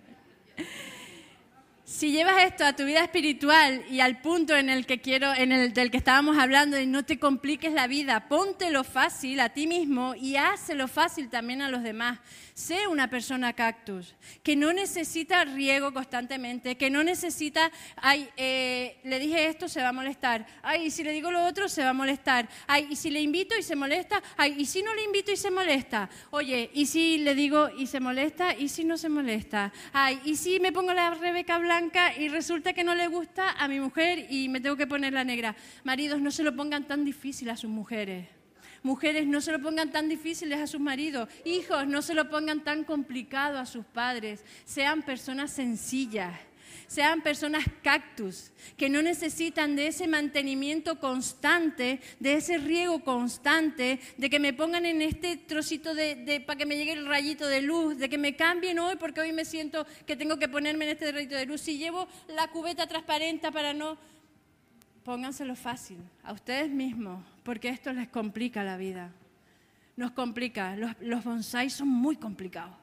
si llevas esto a tu vida espiritual y al punto en el que quiero, en el del que estábamos hablando, y no te compliques la vida, póntelo fácil a ti mismo y hácelo fácil también a los demás. Sé una persona cactus, que no necesita riego constantemente, que no necesita, ay, eh, le dije esto, se va a molestar, ay, y si le digo lo otro, se va a molestar, ay, y si le invito y se molesta, ay, y si no le invito y se molesta, oye, y si le digo y se molesta, y si no se molesta, ay, y si me pongo la Rebeca blanca y resulta que no le gusta a mi mujer y me tengo que poner la negra. Maridos, no se lo pongan tan difícil a sus mujeres. Mujeres, no se lo pongan tan difíciles a sus maridos. Hijos, no se lo pongan tan complicado a sus padres. Sean personas sencillas. Sean personas cactus, que no necesitan de ese mantenimiento constante, de ese riego constante, de que me pongan en este trocito de, para que me llegue el rayito de luz, de que me cambien hoy porque hoy me siento que tengo que ponerme en este rayito de luz. Si llevo la cubeta transparente para no pónganselo fácil a ustedes mismos, porque esto les complica la vida. Nos complica. Los, los bonsáis son muy complicados.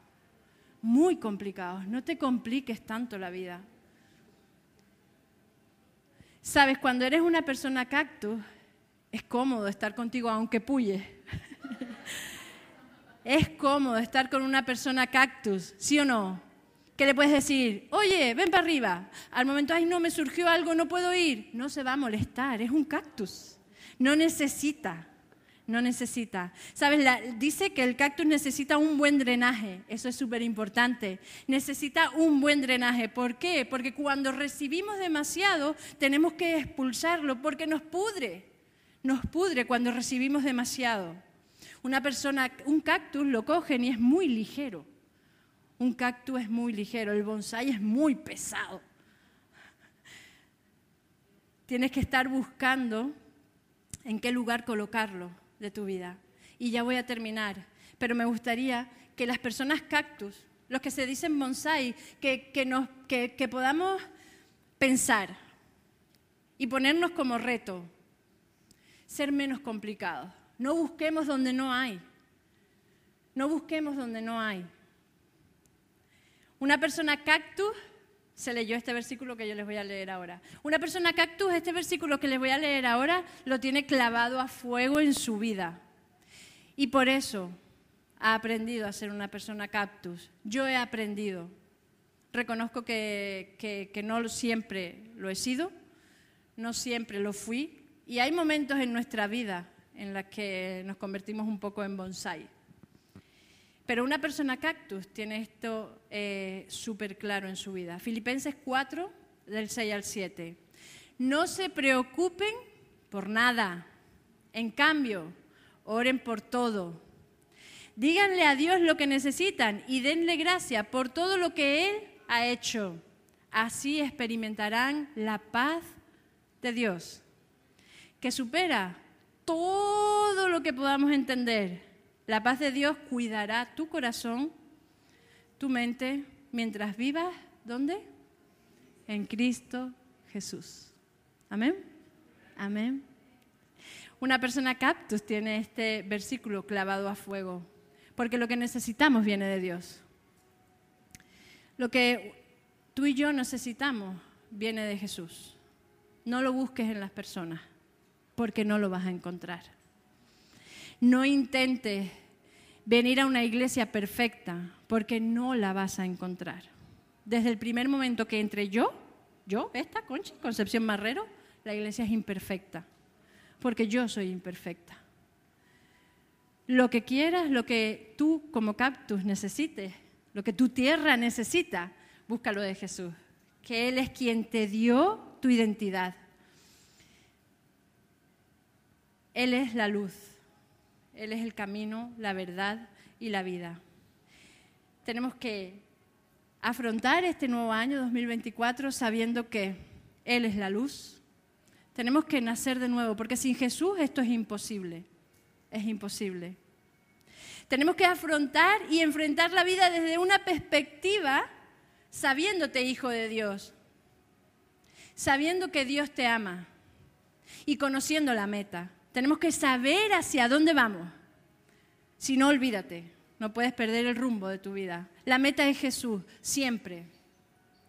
Muy complicados. No te compliques tanto la vida. Sabes, cuando eres una persona cactus, es cómodo estar contigo aunque puye. es cómodo estar con una persona cactus, ¿sí o no? que le puedes decir, oye, ven para arriba. Al momento, ay, no, me surgió algo, no puedo ir. No se va a molestar, es un cactus. No necesita, no necesita. ¿Sabes? dice que el cactus necesita un buen drenaje, eso es súper importante. Necesita un buen drenaje. ¿Por qué? Porque cuando recibimos demasiado, tenemos que expulsarlo porque nos pudre. Nos pudre cuando recibimos demasiado. Una persona, un cactus lo cogen y es muy ligero. Un cactus es muy ligero, el bonsai es muy pesado. Tienes que estar buscando en qué lugar colocarlo de tu vida. Y ya voy a terminar, pero me gustaría que las personas cactus, los que se dicen bonsai, que, que, que podamos pensar y ponernos como reto ser menos complicados. No busquemos donde no hay. No busquemos donde no hay. Una persona cactus, se leyó este versículo que yo les voy a leer ahora. Una persona cactus, este versículo que les voy a leer ahora, lo tiene clavado a fuego en su vida. Y por eso ha aprendido a ser una persona cactus. Yo he aprendido. Reconozco que, que no siempre lo he sido, no siempre lo fui, y hay momentos en nuestra vida en los que nos convertimos un poco en bonsai. Pero una persona cactus tiene esto eh, súper claro en su vida. Filipenses 4, del 6 al 7. No se preocupen por nada. En cambio, oren por todo. Díganle a Dios lo que necesitan y denle gracia por todo lo que Él ha hecho. Así experimentarán la paz de Dios, que supera todo lo que podamos entender. La paz de Dios cuidará tu corazón, tu mente, mientras vivas, ¿dónde? En Cristo Jesús. Amén. Amén. Una persona cactus tiene este versículo clavado a fuego, porque lo que necesitamos viene de Dios. Lo que tú y yo necesitamos viene de Jesús. No lo busques en las personas, porque no lo vas a encontrar. No intentes venir a una iglesia perfecta, porque no la vas a encontrar. Desde el primer momento que entre yo, yo, esta Conchi, Concepción Marrero, la iglesia es imperfecta, porque yo soy imperfecta. Lo que quieras, lo que tú como cactus necesites, lo que tu tierra necesita, búscalo de Jesús, que Él es quien te dio tu identidad. Él es la luz, Él es el camino, la verdad y la vida. Tenemos que afrontar este nuevo año 2024 sabiendo que Él es la luz. Tenemos que nacer de nuevo, porque sin Jesús esto es imposible, es imposible. Tenemos que afrontar y enfrentar la vida desde una perspectiva sabiéndote hijo de Dios, sabiendo que Dios te ama y conociendo la meta. Tenemos que saber hacia dónde vamos. Si no, olvídate, no puedes perder el rumbo de tu vida. La meta es Jesús, siempre.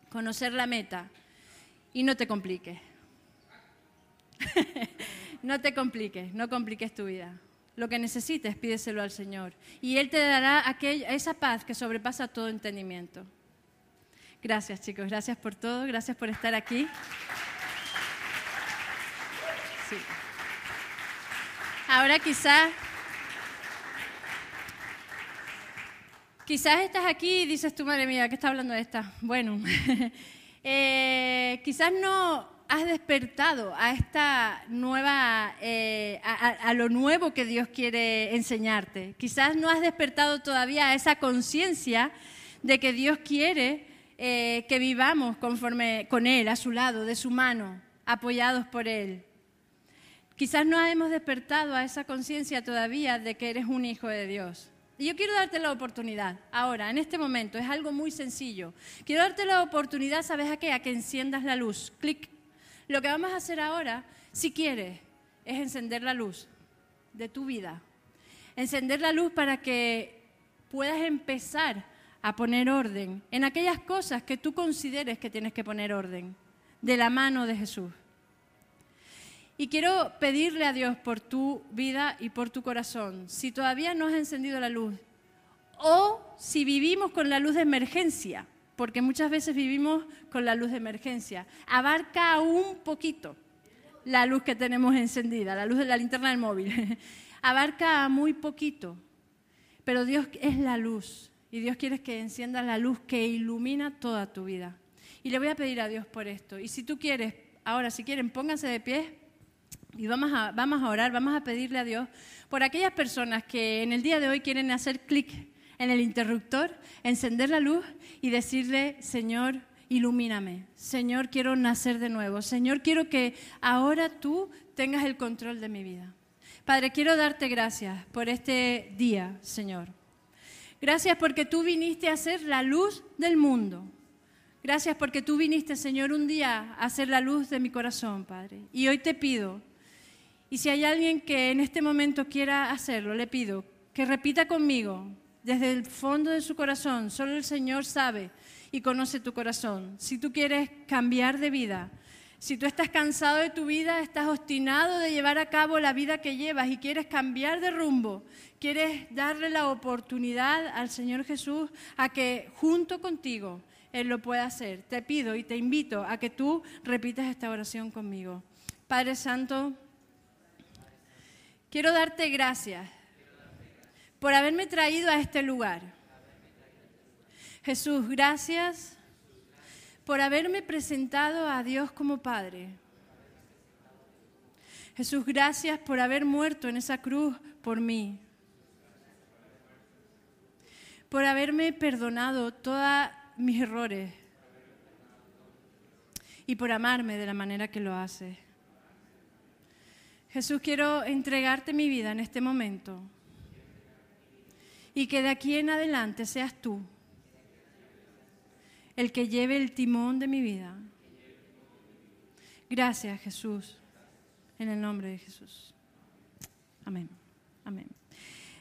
Conocer la meta y no te compliques. no te compliques, no compliques tu vida. Lo que necesites, pídeselo al Señor. Y Él te dará esa paz que sobrepasa todo entendimiento. Gracias chicos, gracias por todo, gracias por estar aquí. Ahora quizás, quizás estás aquí y dices tú, madre mía, ¿qué está hablando esta? Bueno, eh, quizás no has despertado a esta nueva, eh, a, lo nuevo que Dios quiere enseñarte. Quizás no has despertado todavía a esa conciencia de que Dios quiere eh, que vivamos conforme con Él, a su lado, de su mano, apoyados por Él. Quizás no hemos despertado a esa conciencia todavía de que eres un hijo de Dios. Y yo quiero darte la oportunidad, ahora, en este momento, es algo muy sencillo. Quiero darte la oportunidad, ¿sabes a qué? A que enciendas la luz. Clic. Lo que vamos a hacer ahora, si quieres, es encender la luz de tu vida. Encender la luz para que puedas empezar a poner orden en aquellas cosas que tú consideres que tienes que poner orden, de la mano de Jesús. Y quiero pedirle a Dios por tu vida y por tu corazón, si todavía no has encendido la luz, o si vivimos con la luz de emergencia, porque muchas veces vivimos con la luz de emergencia, abarca un poquito la luz que tenemos encendida, la luz de la linterna del móvil, abarca muy poquito, pero Dios es la luz y Dios quiere que enciendas la luz que ilumina toda tu vida. Y le voy a pedir a Dios por esto. Y si tú quieres, ahora si quieren, pónganse de pie y vamos a, vamos a orar, vamos a pedirle a Dios por aquellas personas que en el día de hoy quieren hacer clic en el interruptor, encender la luz y decirle, Señor, ilumíname. Señor, quiero nacer de nuevo. Señor, quiero que ahora tú tengas el control de mi vida. Padre, quiero darte gracias por este día, Señor. Gracias porque tú viniste a ser la luz del mundo. Gracias porque tú viniste, Señor, un día a hacer la luz de mi corazón, Padre. Y hoy te pido, y si hay alguien que en este momento quiera hacerlo, le pido que repita conmigo desde el fondo de su corazón. Solo el Señor sabe y conoce tu corazón. Si tú quieres cambiar de vida, si tú estás cansado de tu vida, estás obstinado de llevar a cabo la vida que llevas y quieres cambiar de rumbo, quieres darle la oportunidad al Señor Jesús a que junto contigo Él lo pueda hacer, te pido y te invito a que tú repitas esta oración conmigo. Padre Santo, quiero darte gracias por haberme traído a este lugar. Jesús, gracias por haberme presentado a Dios como Padre. Jesús, gracias por haber muerto en esa cruz por mí. Por haberme perdonado todos mis errores. Y por amarme de la manera que lo hace. Jesús, quiero entregarte mi vida en este momento. Y que de aquí en adelante seas tú el que lleve el timón de mi vida. Gracias, Jesús, en el nombre de Jesús. Amén. Amén.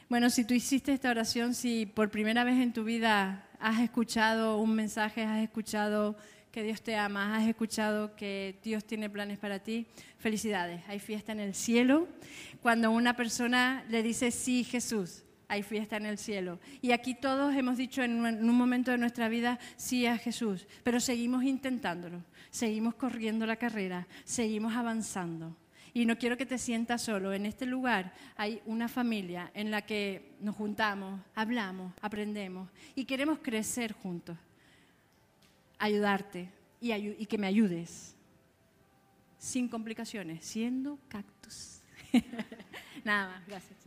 Bueno, si tú hiciste esta oración, si por primera vez en tu vida has escuchado un mensaje, has escuchado que Dios te ama, has escuchado que Dios tiene planes para ti, felicidades. Hay fiesta en el cielo cuando una persona le dice sí, Jesús hay fiesta en el cielo. Y aquí todos hemos dicho en un, momento de nuestra vida sí a Jesús, pero seguimos intentándolo, seguimos corriendo la carrera, seguimos avanzando. Y no quiero que te sientas solo. En este lugar hay una familia en la que nos juntamos, hablamos, aprendemos y queremos crecer juntos, ayudarte y, y que me ayudes, sin complicaciones, siendo cactus. Nada más, gracias.